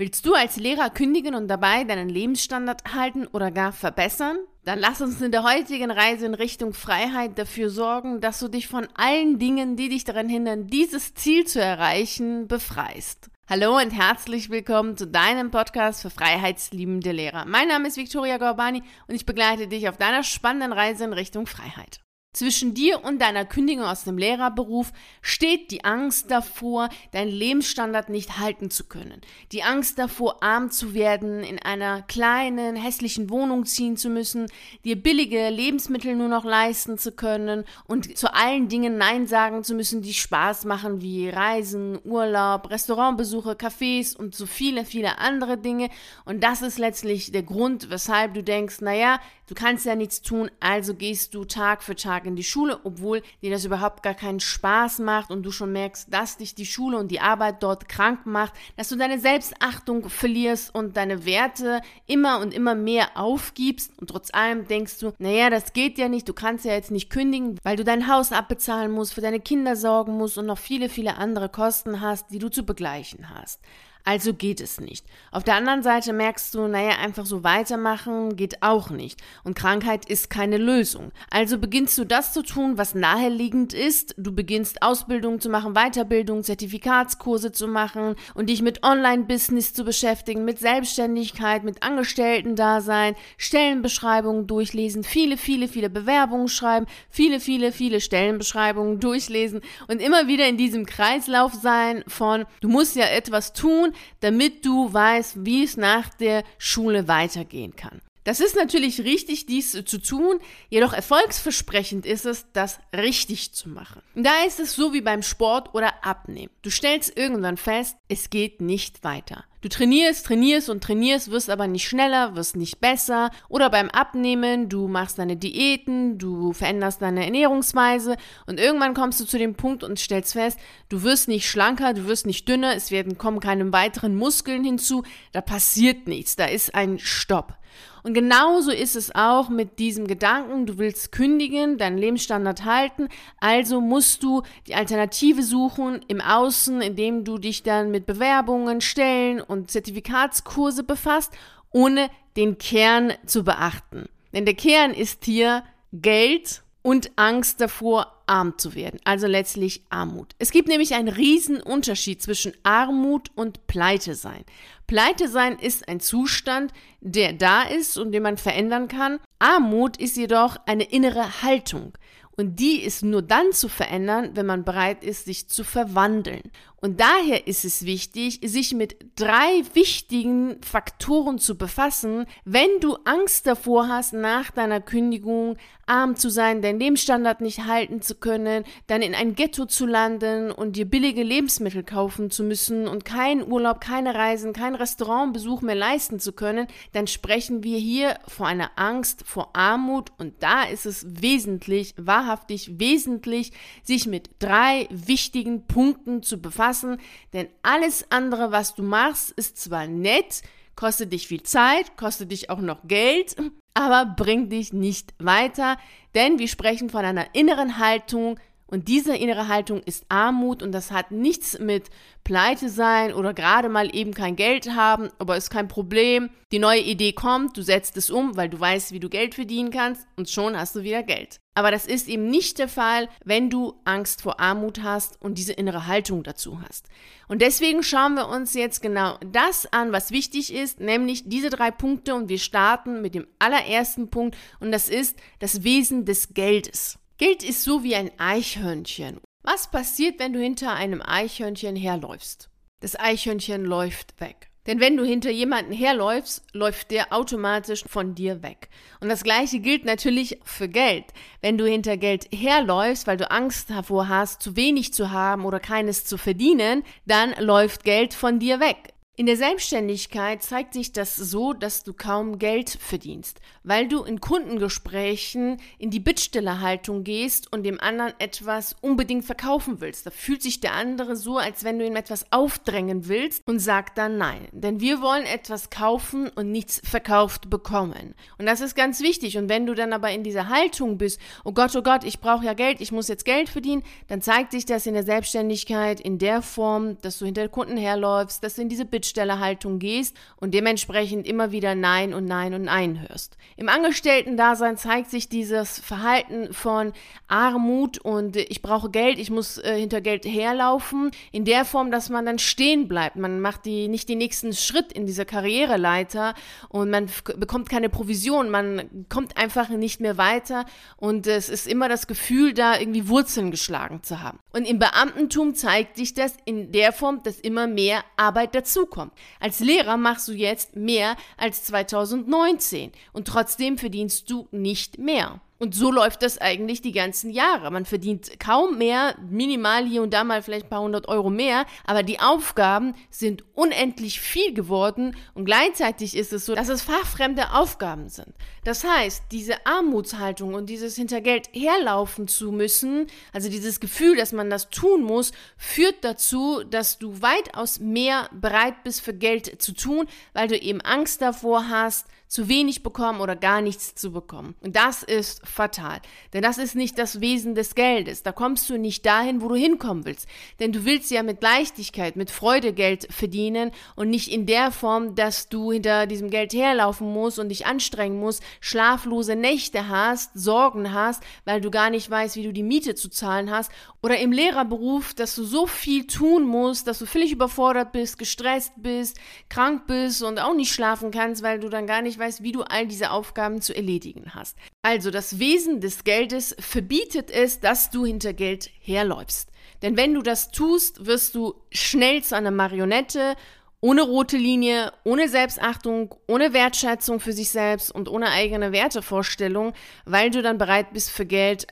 Willst du als Lehrer kündigen und dabei deinen Lebensstandard halten oder gar verbessern? Dann lass uns in der heutigen Reise in Richtung Freiheit dafür sorgen, dass du dich von allen Dingen, die dich daran hindern, dieses Ziel zu erreichen, befreist. Hallo und herzlich willkommen zu deinem Podcast für freiheitsliebende Lehrer. Mein Name ist Viktoria Gorbani und ich begleite dich auf deiner spannenden Reise in Richtung Freiheit. Zwischen dir und deiner Kündigung aus dem Lehrerberuf steht die Angst davor, deinen Lebensstandard nicht halten zu können. Die Angst davor, arm zu werden, in einer kleinen, hässlichen Wohnung ziehen zu müssen, dir billige Lebensmittel nur noch leisten zu können und zu allen Dingen Nein sagen zu müssen, die Spaß machen, wie Reisen, Urlaub, Restaurantbesuche, Cafés und so viele, viele andere Dinge. Und das ist letztlich der Grund, weshalb du denkst, naja, du kannst ja nichts tun, also gehst du Tag für Tag Tag in die Schule, obwohl dir das überhaupt gar keinen Spaß macht und du schon merkst, dass dich die Schule und die Arbeit dort krank macht, dass du deine Selbstachtung verlierst und deine Werte immer und immer mehr aufgibst und trotz allem denkst du, naja, das geht ja nicht, du kannst ja jetzt nicht kündigen, weil du dein Haus abbezahlen musst, für deine Kinder sorgen musst und noch viele, viele andere Kosten hast, die du zu begleichen hast. Also geht es nicht. Auf der anderen Seite merkst du, naja, einfach so weitermachen geht auch nicht. Und Krankheit ist keine Lösung. Also beginnst du das zu tun, was naheliegend ist. Du beginnst Ausbildung zu machen, Weiterbildung, Zertifikatskurse zu machen und dich mit Online-Business zu beschäftigen, mit Selbstständigkeit, mit Angestellten-Dasein, Stellenbeschreibungen durchlesen, viele, viele, viele Bewerbungen schreiben, viele, viele, viele Stellenbeschreibungen durchlesen und immer wieder in diesem Kreislauf sein von, du musst ja etwas tun, damit du weißt, wie es nach der Schule weitergehen kann. Das ist natürlich richtig, dies zu tun, jedoch erfolgsversprechend ist es, das richtig zu machen. Und da ist es so wie beim Sport oder Abnehmen. Du stellst irgendwann fest, es geht nicht weiter. Du trainierst, trainierst und trainierst, wirst aber nicht schneller, wirst nicht besser. Oder beim Abnehmen, du machst deine Diäten, du veränderst deine Ernährungsweise und irgendwann kommst du zu dem Punkt und stellst fest, du wirst nicht schlanker, du wirst nicht dünner, es werden kommen keine weiteren Muskeln hinzu, da passiert nichts, da ist ein Stopp. Und genauso ist es auch mit diesem Gedanken, du willst kündigen, deinen Lebensstandard halten, also musst du die Alternative suchen im Außen, indem du dich dann mit Bewerbungen, Stellen und Zertifikatskurse befasst, ohne den Kern zu beachten. Denn der Kern ist hier Geld und Angst davor, arm zu werden, also letztlich Armut. Es gibt nämlich einen riesen Unterschied zwischen Armut und Pleite sein. Pleite sein ist ein Zustand, der da ist und den man verändern kann. Armut ist jedoch eine innere Haltung. Und die ist nur dann zu verändern, wenn man bereit ist, sich zu verwandeln. Und daher ist es wichtig, sich mit drei wichtigen Faktoren zu befassen, wenn du Angst davor hast, nach deiner Kündigung arm zu sein, deinen Lebensstandard nicht halten zu können, dann in ein Ghetto zu landen und dir billige Lebensmittel kaufen zu müssen und keinen Urlaub, keine Reisen, keinen Restaurantbesuch mehr leisten zu können, dann sprechen wir hier vor einer Angst vor Armut. Und da ist es wesentlich, wahrhaftig wesentlich, sich mit drei wichtigen Punkten zu befassen, lassen, denn alles andere, was du machst, ist zwar nett, kostet dich viel Zeit, kostet dich auch noch Geld, aber bringt dich nicht weiter, denn wir sprechen von einer inneren Haltung, und diese innere Haltung ist Armut und das hat nichts mit Pleite sein oder gerade mal eben kein Geld haben, aber ist kein Problem. Die neue Idee kommt, du setzt es um, weil du weißt, wie du Geld verdienen kannst und schon hast du wieder Geld. Aber das ist eben nicht der Fall, wenn du Angst vor Armut hast und diese innere Haltung dazu hast. Und deswegen schauen wir uns jetzt genau das an, was wichtig ist, nämlich diese drei Punkte und wir starten mit dem allerersten Punkt und das ist das Wesen des Geldes. Geld ist so wie ein Eichhörnchen. Was passiert, wenn du hinter einem Eichhörnchen herläufst? Das Eichhörnchen läuft weg. Denn wenn du hinter jemanden herläufst, läuft der automatisch von dir weg. Und das gleiche gilt natürlich für Geld. Wenn du hinter Geld herläufst, weil du Angst davor hast, zu wenig zu haben oder keines zu verdienen, dann läuft Geld von dir weg. In der Selbstständigkeit zeigt sich das so, dass du kaum Geld verdienst, weil du in Kundengesprächen in die Bittstellerhaltung gehst und dem anderen etwas unbedingt verkaufen willst. Da fühlt sich der andere so, als wenn du ihm etwas aufdrängen willst und sagt dann nein. Denn wir wollen etwas kaufen und nichts verkauft bekommen. Und das ist ganz wichtig. Und wenn du dann aber in dieser Haltung bist, oh Gott, oh Gott, ich brauche ja Geld, ich muss jetzt Geld verdienen, dann zeigt sich das in der Selbstständigkeit in der Form, dass du hinter Kunden herläufst, dass du in diese Bittstellerhaltung Bittstellerhaltung gehst und dementsprechend immer wieder Nein und Nein und Nein hörst. Im Angestellten-Dasein zeigt sich dieses Verhalten von Armut und ich brauche Geld, ich muss äh, hinter Geld herlaufen, in der Form, dass man dann stehen bleibt. Man macht die, nicht den nächsten Schritt in dieser Karriereleiter und man bekommt keine Provision, man kommt einfach nicht mehr weiter und es ist immer das Gefühl, da irgendwie Wurzeln geschlagen zu haben. Und im Beamtentum zeigt sich das in der Form, dass immer mehr Arbeit dazukommt. Als Lehrer machst du jetzt mehr als 2019 und trotzdem verdienst du nicht mehr. Und so läuft das eigentlich die ganzen Jahre. Man verdient kaum mehr, minimal hier und da mal vielleicht ein paar hundert Euro mehr, aber die Aufgaben sind unendlich viel geworden und gleichzeitig ist es so, dass es fachfremde Aufgaben sind. Das heißt, diese Armutshaltung und dieses hinter Geld herlaufen zu müssen, also dieses Gefühl, dass man das tun muss, führt dazu, dass du weitaus mehr bereit bist für Geld zu tun, weil du eben Angst davor hast, zu wenig bekommen oder gar nichts zu bekommen. Und das ist fatal. Denn das ist nicht das Wesen des Geldes. Da kommst du nicht dahin, wo du hinkommen willst. Denn du willst ja mit Leichtigkeit, mit Freude Geld verdienen und nicht in der Form, dass du hinter diesem Geld herlaufen musst und dich anstrengen musst, schlaflose Nächte hast, Sorgen hast, weil du gar nicht weißt, wie du die Miete zu zahlen hast. Oder im Lehrerberuf, dass du so viel tun musst, dass du völlig überfordert bist, gestresst bist, krank bist und auch nicht schlafen kannst, weil du dann gar nicht weißt, wie du all diese Aufgaben zu erledigen hast. Also das Wesen des Geldes verbietet es, dass du hinter Geld herläufst. Denn wenn du das tust, wirst du schnell zu einer Marionette ohne rote Linie, ohne Selbstachtung, ohne Wertschätzung für sich selbst und ohne eigene Wertevorstellung, weil du dann bereit bist für Geld,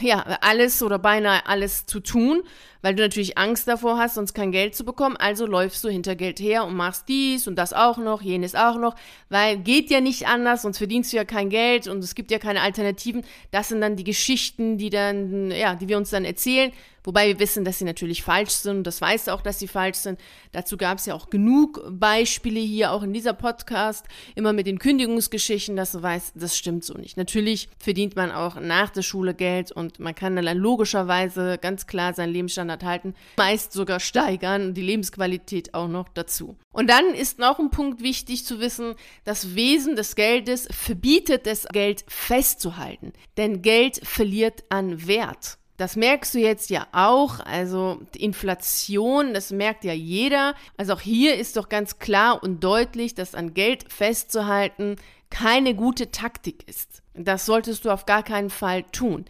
ja, alles oder beinahe alles zu tun, weil du natürlich Angst davor hast, sonst kein Geld zu bekommen. Also läufst du hinter Geld her und machst dies und das auch noch, jenes auch noch, weil geht ja nicht anders, sonst verdienst du ja kein Geld und es gibt ja keine Alternativen. Das sind dann die Geschichten, die dann, ja, die wir uns dann erzählen Wobei wir wissen, dass sie natürlich falsch sind und das weiß auch, dass sie falsch sind. Dazu gab es ja auch genug Beispiele hier, auch in dieser Podcast, immer mit den Kündigungsgeschichten, dass du weißt, das stimmt so nicht. Natürlich verdient man auch nach der Schule Geld und man kann dann logischerweise ganz klar seinen Lebensstandard halten, meist sogar steigern, die Lebensqualität auch noch dazu. Und dann ist noch ein Punkt wichtig zu wissen, das Wesen des Geldes verbietet es, Geld festzuhalten. Denn Geld verliert an Wert. Das merkst du jetzt ja auch. Also Inflation, das merkt ja jeder. Also auch hier ist doch ganz klar und deutlich, dass an Geld festzuhalten keine gute Taktik ist. Das solltest du auf gar keinen Fall tun.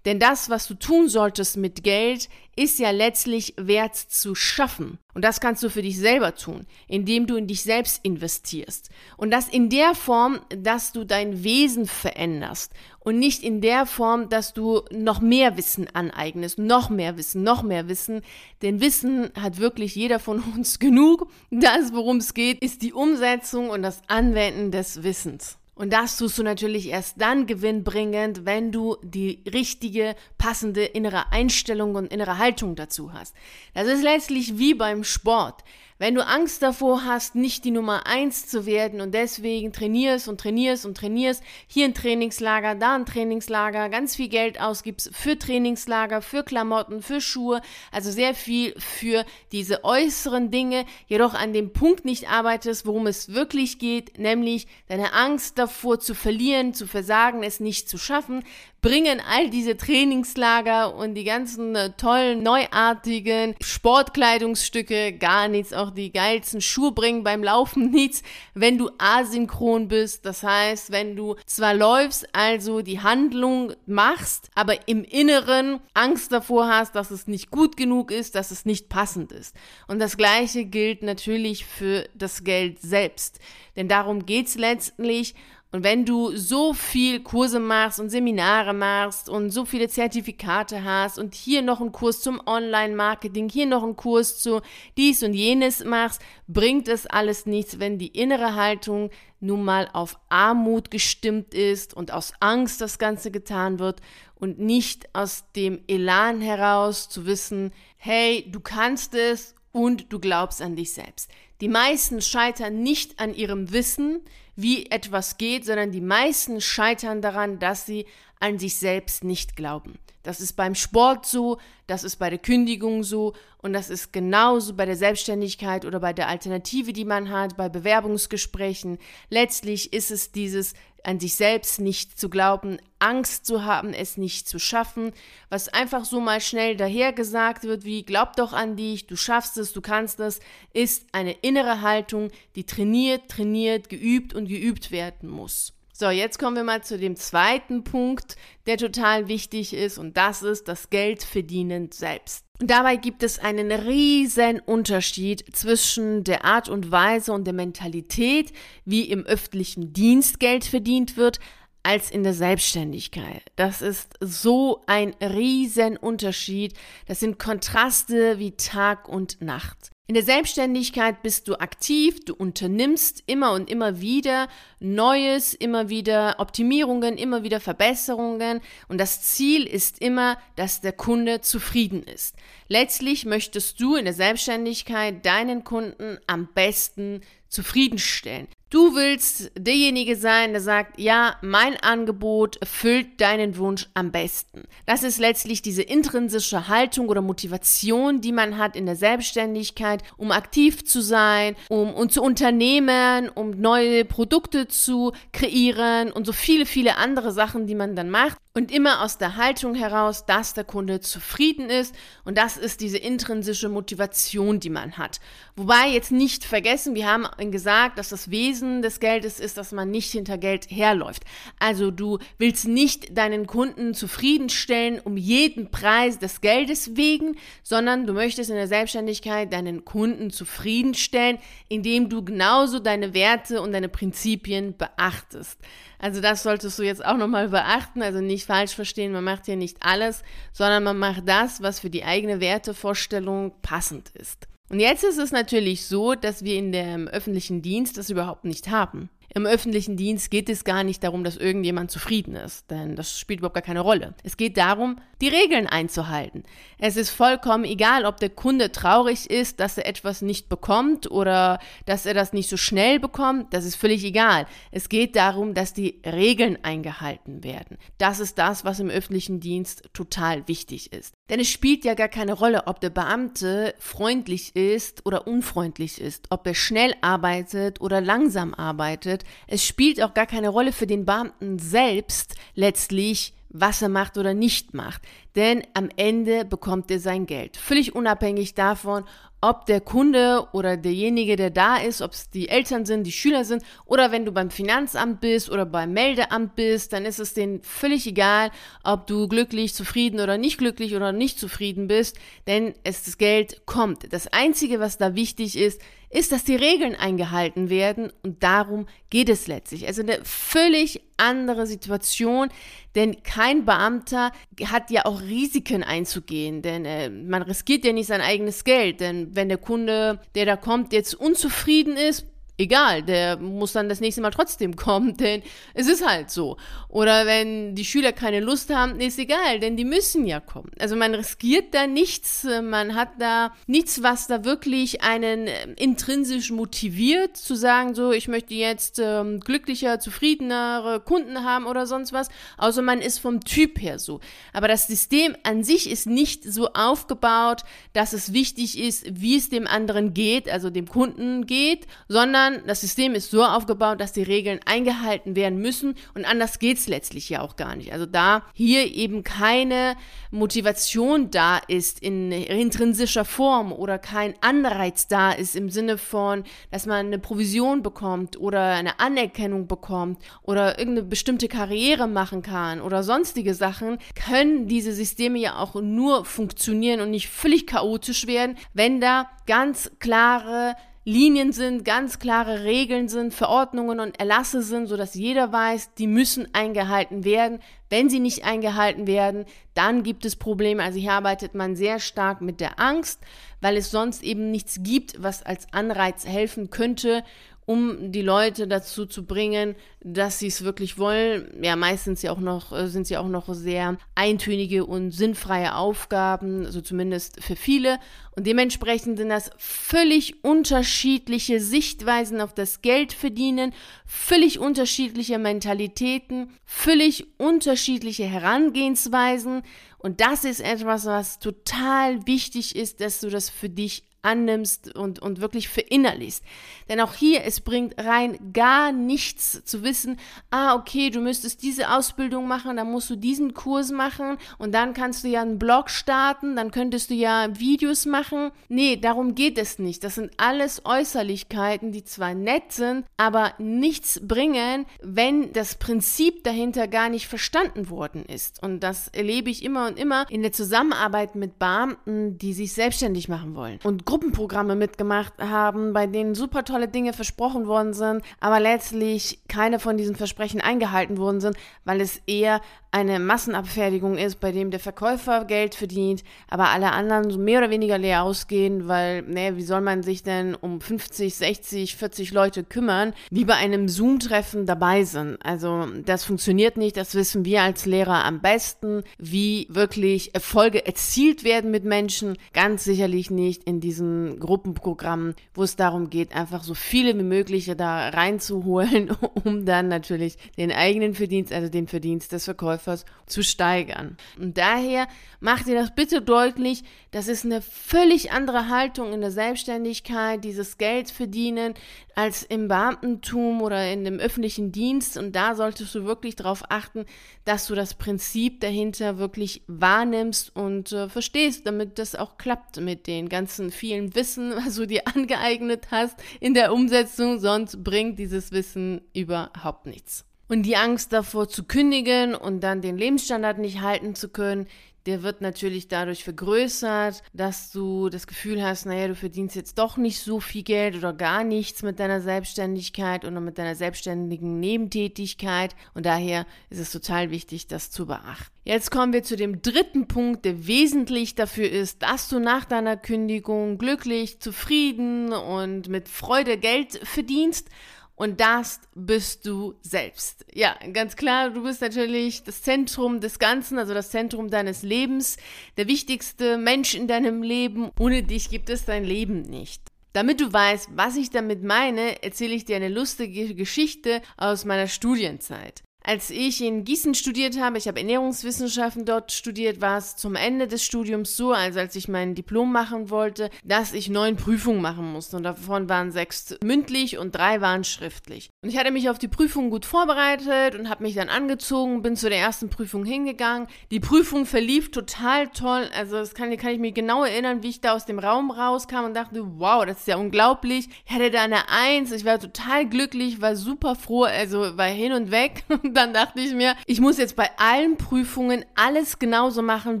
Denn das, was du tun solltest mit Geld, ist ja letztlich Wert zu schaffen. Und das kannst du für dich selber tun, indem du in dich selbst investierst. Und das in der Form, dass du dein Wesen veränderst und nicht in der Form, dass du noch mehr Wissen aneignest, noch mehr Wissen, noch mehr Wissen. Denn Wissen hat wirklich jeder von uns genug. Das, worum es geht, ist die Umsetzung und das Anwenden des Wissens. Und das tust du natürlich erst dann gewinnbringend, wenn du die richtige, passende innere Einstellung und innere Haltung dazu hast. Das ist letztlich wie beim Sport. Wenn du Angst davor hast, nicht die Nummer eins zu werden und deswegen trainierst und trainierst und trainierst, hier ein Trainingslager, da ein Trainingslager, ganz viel Geld ausgibst für Trainingslager, für Klamotten, für Schuhe, also sehr viel für diese äußeren Dinge, jedoch an dem Punkt nicht arbeitest, worum es wirklich geht, nämlich deine Angst davor zu verlieren, zu versagen, es nicht zu schaffen, bringen all diese Trainingslager und die ganzen äh, tollen, neuartigen Sportkleidungsstücke gar nichts. Auch die geilsten Schuhe bringen beim Laufen nichts, wenn du asynchron bist. Das heißt, wenn du zwar läufst, also die Handlung machst, aber im Inneren Angst davor hast, dass es nicht gut genug ist, dass es nicht passend ist. Und das Gleiche gilt natürlich für das Geld selbst. Denn darum geht's letztlich. Und wenn du so viel Kurse machst und Seminare machst und so viele Zertifikate hast und hier noch einen Kurs zum Online-Marketing, hier noch einen Kurs zu dies und jenes machst, bringt es alles nichts, wenn die innere Haltung nun mal auf Armut gestimmt ist und aus Angst das Ganze getan wird und nicht aus dem Elan heraus zu wissen, hey, du kannst es und du glaubst an dich selbst. Die meisten scheitern nicht an ihrem Wissen, wie etwas geht, sondern die meisten scheitern daran, dass sie an sich selbst nicht glauben. Das ist beim Sport so, das ist bei der Kündigung so und das ist genauso bei der Selbstständigkeit oder bei der Alternative, die man hat, bei Bewerbungsgesprächen. Letztlich ist es dieses an sich selbst nicht zu glauben, Angst zu haben, es nicht zu schaffen, was einfach so mal schnell dahergesagt wird, wie glaub doch an dich, du schaffst es, du kannst es, ist eine innere Haltung, die trainiert, trainiert, geübt und geübt werden muss. So, jetzt kommen wir mal zu dem zweiten Punkt, der total wichtig ist, und das ist das Geld verdienen selbst. Dabei gibt es einen riesen Unterschied zwischen der Art und Weise und der Mentalität, wie im öffentlichen Dienst Geld verdient wird, als in der Selbstständigkeit. Das ist so ein riesen Unterschied. Das sind Kontraste wie Tag und Nacht. In der Selbstständigkeit bist du aktiv, du unternimmst immer und immer wieder Neues, immer wieder Optimierungen, immer wieder Verbesserungen und das Ziel ist immer, dass der Kunde zufrieden ist. Letztlich möchtest du in der Selbstständigkeit deinen Kunden am besten zufriedenstellen. Du willst derjenige sein, der sagt, ja, mein Angebot erfüllt deinen Wunsch am besten. Das ist letztlich diese intrinsische Haltung oder Motivation, die man hat in der Selbstständigkeit, um aktiv zu sein, um, um zu unternehmen, um neue Produkte zu kreieren und so viele, viele andere Sachen, die man dann macht. Und immer aus der Haltung heraus, dass der Kunde zufrieden ist. Und das ist diese intrinsische Motivation, die man hat. Wobei jetzt nicht vergessen, wir haben gesagt, dass das Wesen des Geldes ist, dass man nicht hinter Geld herläuft. Also du willst nicht deinen Kunden zufriedenstellen um jeden Preis des Geldes wegen, sondern du möchtest in der Selbstständigkeit deinen Kunden zufriedenstellen, indem du genauso deine Werte und deine Prinzipien beachtest. Also das solltest du jetzt auch nochmal beachten, also nicht falsch verstehen, man macht hier nicht alles, sondern man macht das, was für die eigene Wertevorstellung passend ist. Und jetzt ist es natürlich so, dass wir in dem öffentlichen Dienst das überhaupt nicht haben. Im öffentlichen Dienst geht es gar nicht darum, dass irgendjemand zufrieden ist, denn das spielt überhaupt gar keine Rolle. Es geht darum, die Regeln einzuhalten. Es ist vollkommen egal, ob der Kunde traurig ist, dass er etwas nicht bekommt oder dass er das nicht so schnell bekommt, das ist völlig egal. Es geht darum, dass die Regeln eingehalten werden. Das ist das, was im öffentlichen Dienst total wichtig ist. Denn es spielt ja gar keine Rolle, ob der Beamte freundlich ist oder unfreundlich ist, ob er schnell arbeitet oder langsam arbeitet. Es spielt auch gar keine Rolle für den Beamten selbst letztlich, was er macht oder nicht macht. Denn am Ende bekommt er sein Geld. Völlig unabhängig davon, ob der Kunde oder derjenige, der da ist, ob es die Eltern sind, die Schüler sind oder wenn du beim Finanzamt bist oder beim Meldeamt bist, dann ist es denen völlig egal, ob du glücklich, zufrieden oder nicht glücklich oder nicht zufrieden bist, denn es das Geld kommt. Das Einzige, was da wichtig ist, ist, dass die Regeln eingehalten werden und darum geht es letztlich. Also eine völlig andere Situation, denn kein Beamter hat ja auch Risiken einzugehen, denn äh, man riskiert ja nicht sein eigenes Geld, denn wenn der Kunde, der da kommt, jetzt unzufrieden ist, egal, der muss dann das nächste Mal trotzdem kommen, denn es ist halt so. Oder wenn die Schüler keine Lust haben, ist egal, denn die müssen ja kommen. Also man riskiert da nichts, man hat da nichts, was da wirklich einen äh, intrinsisch motiviert, zu sagen, so, ich möchte jetzt ähm, glücklicher, zufriedenere Kunden haben oder sonst was, außer man ist vom Typ her so. Aber das System an sich ist nicht so aufgebaut, dass es wichtig ist, wie es dem anderen geht, also dem Kunden geht, sondern sondern das System ist so aufgebaut, dass die Regeln eingehalten werden müssen und anders geht es letztlich ja auch gar nicht. Also da hier eben keine Motivation da ist in intrinsischer Form oder kein Anreiz da ist im Sinne von, dass man eine Provision bekommt oder eine Anerkennung bekommt oder irgendeine bestimmte Karriere machen kann oder sonstige Sachen, können diese Systeme ja auch nur funktionieren und nicht völlig chaotisch werden, wenn da ganz klare Linien sind, ganz klare Regeln sind, Verordnungen und Erlasse sind, sodass jeder weiß, die müssen eingehalten werden. Wenn sie nicht eingehalten werden, dann gibt es Probleme. Also hier arbeitet man sehr stark mit der Angst, weil es sonst eben nichts gibt, was als Anreiz helfen könnte, um die Leute dazu zu bringen, dass sie es wirklich wollen. Ja, meistens ja auch noch, äh, sind sie auch noch sehr eintönige und sinnfreie Aufgaben, also zumindest für viele. Und dementsprechend sind das völlig unterschiedliche Sichtweisen auf das Geld verdienen, völlig unterschiedliche Mentalitäten, völlig unterschiedliche Herangehensweisen. Und das ist etwas, was total wichtig ist, dass du das für dich annimmst und, und wirklich verinnerlichst. Denn auch hier, es bringt rein gar nichts zu wissen, ah, okay, du müsstest diese Ausbildung machen, dann musst du diesen Kurs machen und dann kannst du ja einen Blog starten, dann könntest du ja Videos machen. Nee, darum geht es nicht. Das sind alles Äußerlichkeiten, die zwar nett sind, aber nichts bringen, wenn das Prinzip dahinter gar nicht verstanden worden ist. Und das erlebe ich immer und immer in der Zusammenarbeit mit Beamten, die sich selbstständig machen wollen. Und Gruppenprogramme mitgemacht haben, bei denen super tolle Dinge versprochen worden sind, aber letztlich keine von diesen Versprechen eingehalten worden sind, weil es eher eine Massenabfertigung ist, bei dem der Verkäufer Geld verdient, aber alle anderen so mehr oder weniger leer ausgehen, weil, ne, wie soll man sich denn um 50, 60, 40 Leute kümmern, die bei einem Zoom-Treffen dabei sind? Also das funktioniert nicht, das wissen wir als Lehrer am besten, wie wirklich Erfolge erzielt werden mit Menschen, ganz sicherlich nicht in diesen Gruppenprogrammen, wo es darum geht, einfach so viele wie möglich da reinzuholen, um dann natürlich den eigenen Verdienst, also den Verdienst des Verkäufers Verkäufers zu steigern. Und daher macht ihr das bitte deutlich, das ist eine völlig andere Haltung in der Selbstständigkeit, dieses Geld verdienen, als im Beamtentum oder in dem öffentlichen Dienst. Und da solltest du wirklich darauf achten, dass du das Prinzip dahinter wirklich wahrnimmst und äh, verstehst, damit das auch klappt mit den ganzen vielen Wissen, was du dir angeeignet hast in der Umsetzung. Sonst bringt dieses Wissen überhaupt nichts. Und die Angst davor zu kündigen und dann den Lebensstandard nicht halten zu können, der wird natürlich dadurch vergrößert, dass du das Gefühl hast, naja, du verdienst jetzt doch nicht so viel Geld oder gar nichts mit deiner Selbstständigkeit oder mit deiner selbstständigen Nebentätigkeit. Und daher ist es total wichtig, das zu beachten. Jetzt kommen wir zu dem dritten Punkt, der wesentlich dafür ist, dass du nach deiner Kündigung glücklich, zufrieden und mit Freude Geld verdienst. Und das bist du selbst. Ja, ganz klar, du bist natürlich das Zentrum des Ganzen, also das Zentrum deines Lebens, der wichtigste Mensch in deinem Leben. Ohne dich gibt es dein Leben nicht. Damit du weißt, was ich damit meine, erzähle ich dir eine lustige Geschichte aus meiner Studienzeit. Als ich in Gießen studiert habe, ich habe Ernährungswissenschaften dort studiert, war es zum Ende des Studiums so, also als ich mein Diplom machen wollte, dass ich neun Prüfungen machen musste. Und davon waren sechs mündlich und drei waren schriftlich. Und ich hatte mich auf die Prüfung gut vorbereitet und habe mich dann angezogen, bin zu der ersten Prüfung hingegangen. Die Prüfung verlief total toll. Also das kann, kann ich mich genau erinnern, wie ich da aus dem Raum rauskam und dachte, wow, das ist ja unglaublich. Ich hatte da eine Eins, ich war total glücklich, war super froh, also war hin und weg. dann dachte ich mir, ich muss jetzt bei allen Prüfungen alles genauso machen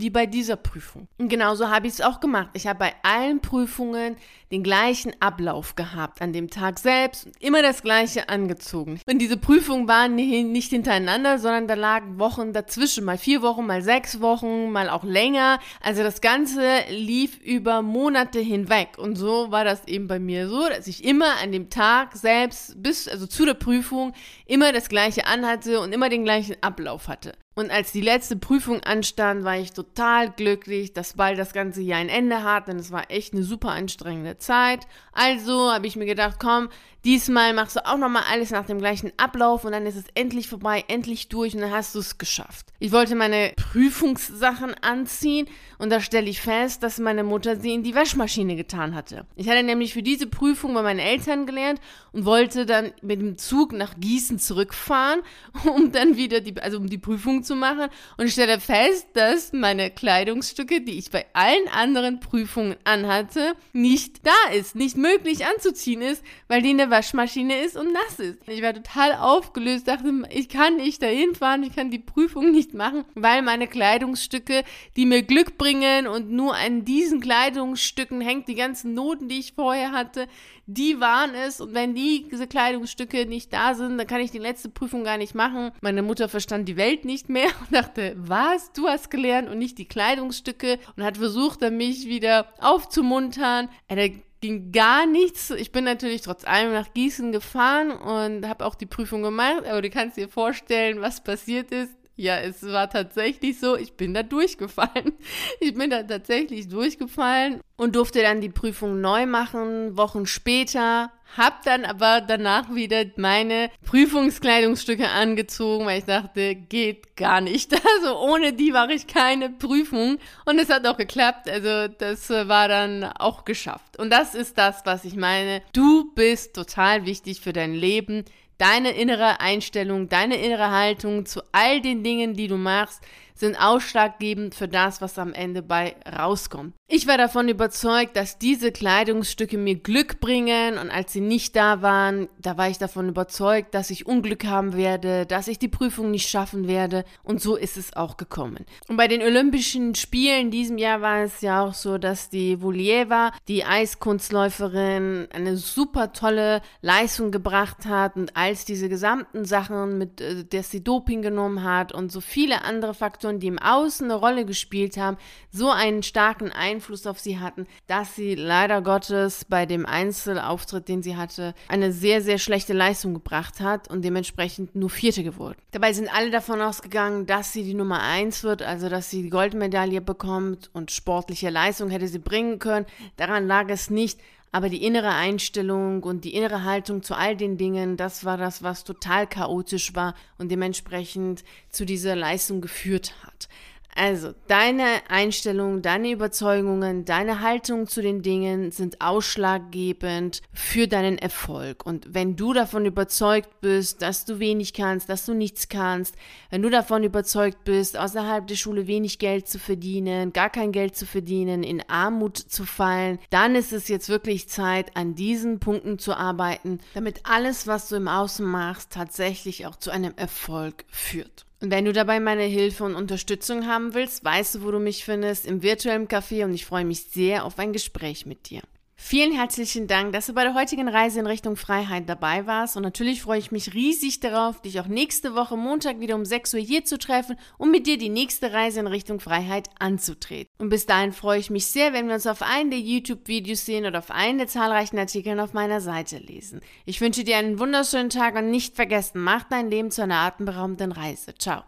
wie bei dieser Prüfung. Und genauso habe ich es auch gemacht. Ich habe bei allen Prüfungen den gleichen Ablauf gehabt an dem Tag selbst, immer das gleiche angezogen. Und diese Prüfungen waren nicht hintereinander, sondern da lagen Wochen dazwischen, mal vier Wochen, mal sechs Wochen, mal auch länger. Also das Ganze lief über Monate hinweg. Und so war das eben bei mir so, dass ich immer an dem Tag selbst bis, also zu der Prüfung, immer das gleiche anhatte und immer den gleichen Ablauf hatte. Und als die letzte Prüfung anstand, war ich total glücklich, dass bald das ganze Jahr ein Ende hat, denn es war echt eine super anstrengende Zeit. Also habe ich mir gedacht, komm, diesmal machst du auch nochmal alles nach dem gleichen Ablauf und dann ist es endlich vorbei, endlich durch und dann hast du es geschafft. Ich wollte meine Prüfungssachen anziehen und da stelle ich fest, dass meine Mutter sie in die Waschmaschine getan hatte. Ich hatte nämlich für diese Prüfung bei meinen Eltern gelernt und wollte dann mit dem Zug nach Gießen zurückfahren, um dann wieder die, also um die Prüfung zu machen und stelle fest, dass meine Kleidungsstücke, die ich bei allen anderen Prüfungen anhatte, nicht da ist, nicht möglich anzuziehen ist, weil die in der Waschmaschine ist und nass ist. Ich war total aufgelöst, dachte, ich kann nicht dahin fahren, ich kann die Prüfung nicht machen, weil meine Kleidungsstücke, die mir Glück bringen und nur an diesen Kleidungsstücken hängt die ganzen Noten, die ich vorher hatte, die waren es und wenn die, diese Kleidungsstücke nicht da sind, dann kann ich die letzte Prüfung gar nicht machen. Meine Mutter verstand die Welt nicht mehr und dachte, was, du hast gelernt und nicht die Kleidungsstücke und hat versucht, mich wieder aufzumuntern. Eine ging gar nichts. Ich bin natürlich trotz allem nach Gießen gefahren und habe auch die Prüfung gemacht, aber du kannst dir vorstellen, was passiert ist. Ja, es war tatsächlich so, ich bin da durchgefallen. Ich bin da tatsächlich durchgefallen und durfte dann die Prüfung neu machen, Wochen später. Hab dann aber danach wieder meine Prüfungskleidungsstücke angezogen, weil ich dachte, geht gar nicht. Also ohne die mache ich keine Prüfung. Und es hat auch geklappt. Also das war dann auch geschafft. Und das ist das, was ich meine. Du bist total wichtig für dein Leben deine innere Einstellung, deine innere Haltung zu all den Dingen, die du machst, sind ausschlaggebend für das, was am Ende bei rauskommt. Ich war davon überzeugt, dass diese Kleidungsstücke mir Glück bringen und als sie nicht da waren, da war ich davon überzeugt, dass ich Unglück haben werde, dass ich die Prüfung nicht schaffen werde und so ist es auch gekommen. Und bei den Olympischen Spielen diesem Jahr war es ja auch so, dass die Vulieva, die Eiskunstläuferin, eine super tolle Leistung gebracht hat und als diese gesamten Sachen mit, äh, dass sie Doping genommen hat und so viele andere Faktoren Faktoren, die im Außen eine Rolle gespielt haben, so einen starken Einfluss auf sie hatten, dass sie leider Gottes bei dem Einzelauftritt, den sie hatte, eine sehr, sehr schlechte Leistung gebracht hat und dementsprechend nur Vierte geworden. Dabei sind alle davon ausgegangen, dass sie die Nummer eins wird, also dass sie die Goldmedaille bekommt und sportliche Leistung hätte sie bringen können. Daran lag es nicht. Aber die innere Einstellung und die innere Haltung zu all den Dingen, das war das, was total chaotisch war und dementsprechend zu dieser Leistung geführt hat. Also, deine Einstellung, deine Überzeugungen, deine Haltung zu den Dingen sind ausschlaggebend für deinen Erfolg. Und wenn du davon überzeugt bist, dass du wenig kannst, dass du nichts kannst, wenn du davon überzeugt bist, außerhalb der Schule wenig Geld zu verdienen, gar kein Geld zu verdienen, in Armut zu fallen, dann ist es jetzt wirklich Zeit, an diesen Punkten zu arbeiten, damit alles, was du im Außen machst, tatsächlich auch zu einem Erfolg führt. Wenn du dabei meine Hilfe und Unterstützung haben willst, weißt du, wo du mich findest, im virtuellen Café und ich freue mich sehr auf ein Gespräch mit dir. Vielen herzlichen Dank, dass du bei der heutigen Reise in Richtung Freiheit dabei warst. Und natürlich freue ich mich riesig darauf, dich auch nächste Woche Montag wieder um 6 Uhr hier zu treffen, um mit dir die nächste Reise in Richtung Freiheit anzutreten. Und bis dahin freue ich mich sehr, wenn wir uns auf einen der YouTube-Videos sehen oder auf einen der zahlreichen Artikeln auf meiner Seite lesen. Ich wünsche dir einen wunderschönen Tag und nicht vergessen, mach dein Leben zu einer atemberaubenden Reise. Ciao.